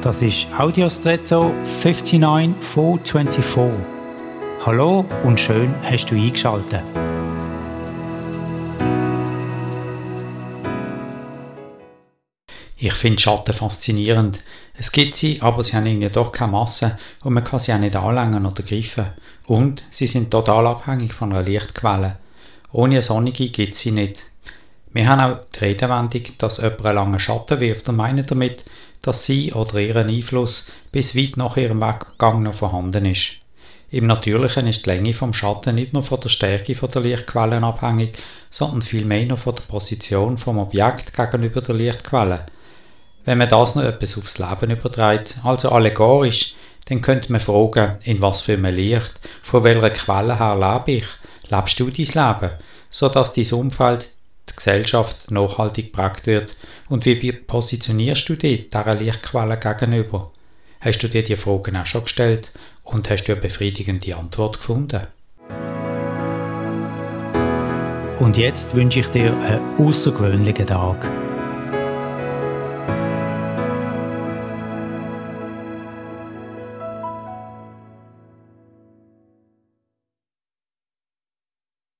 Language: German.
Das ist Audiostretto 59424. Hallo und schön hast du eingeschaltet. Ich finde Schatten faszinierend. Es gibt sie, aber sie haben irgendwie doch keine Masse und man kann sie auch nicht anlängen oder greifen. Und sie sind total abhängig von einer Lichtquelle. Ohne eine sonnige gibt es sie nicht. Wir haben auch die Redewendung, dass jemand einen langen Schatten wirft und meinen damit, dass sie oder ihren Einfluss bis weit nach ihrem Weggang noch vorhanden ist. Im Natürlichen ist die Länge vom Schatten nicht nur von der Stärke der Lichtquellen abhängig, sondern vielmehr noch von der Position vom Objekt gegenüber der Lichtquelle. Wenn man das noch etwas aufs Leben überträgt, also allegorisch, dann könnte man fragen, in was für einem Licht, von welcher Quelle her lebe ich, lebst du dein Leben, so dass dein Umfeld Gesellschaft nachhaltig geprägt wird und wie positionierst du dich dieser Lichtquelle gegenüber? Hast du dir die Fragen auch schon gestellt und hast du eine befriedigende Antwort gefunden? Und jetzt wünsche ich dir einen außergewöhnlichen Tag.